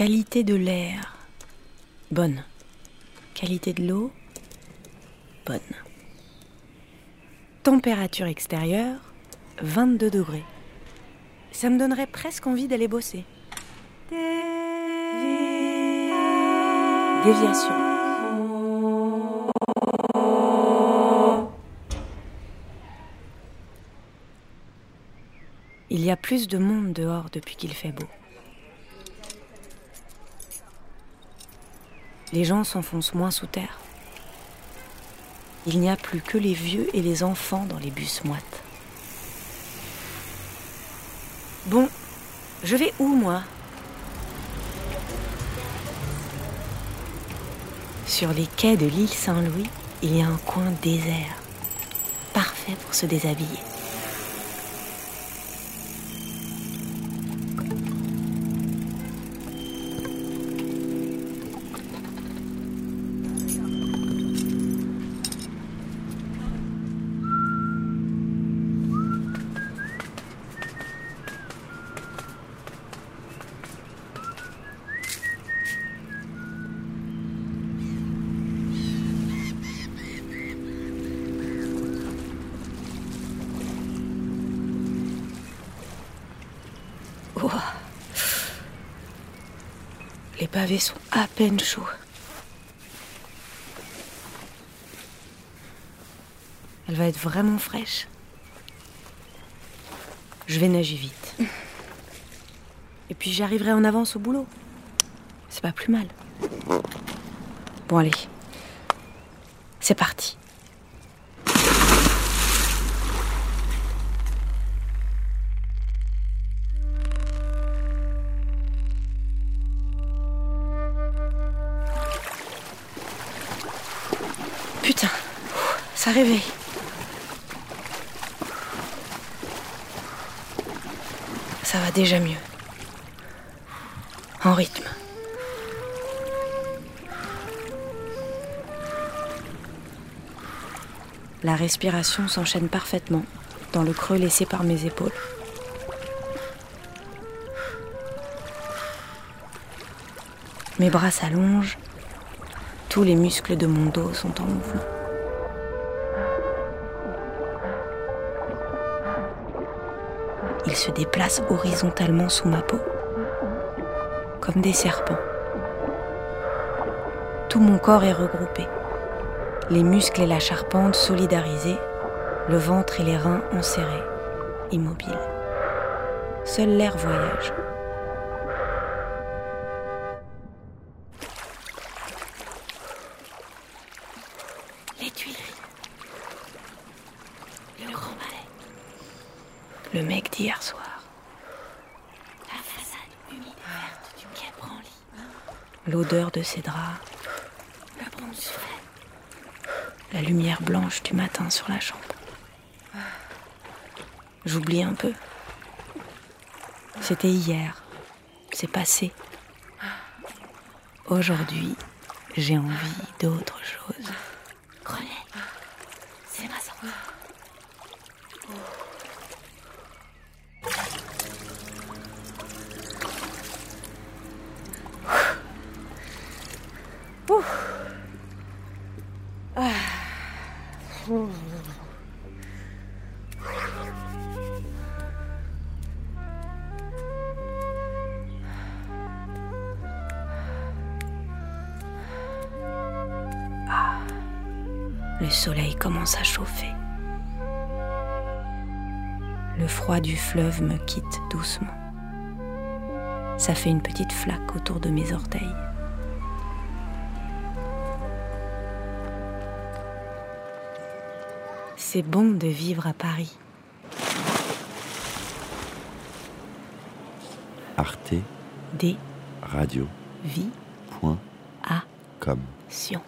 Qualité de l'air. Bonne. Qualité de l'eau. Bonne. Température extérieure. 22 degrés. Ça me donnerait presque envie d'aller bosser. Déviation. Il y a plus de monde dehors depuis qu'il fait beau. Les gens s'enfoncent moins sous terre. Il n'y a plus que les vieux et les enfants dans les bus moites. Bon, je vais où moi? Sur les quais de l'île Saint-Louis, il y a un coin désert, parfait pour se déshabiller. Pavés sont à peine chauds. Elle va être vraiment fraîche. Je vais nager vite. Et puis j'arriverai en avance au boulot. C'est pas plus mal. Bon allez. C'est parti. Putain, ça réveille. Ça va déjà mieux. En rythme. La respiration s'enchaîne parfaitement dans le creux laissé par mes épaules. Mes bras s'allongent, tous les muscles de mon dos sont en mouvement. Ils se déplacent horizontalement sous ma peau, comme des serpents. Tout mon corps est regroupé, les muscles et la charpente solidarisés, le ventre et les reins enserrés, immobiles. Seul l'air voyage. Les Tuileries. Le Grand Palais. Le mec d'hier soir. La façade humide verte du quai Branly. L'odeur de ses draps. Le bon soufflet. La lumière blanche du matin sur la chambre. J'oublie un peu. C'était hier. C'est passé. Aujourd'hui, j'ai envie d'autre chose. Grenelle, c'est ma sortie. Le soleil commence à chauffer. Le froid du fleuve me quitte doucement. Ça fait une petite flaque autour de mes orteils. C'est bon de vivre à Paris. Arte Des Radio vies point à com. Sion.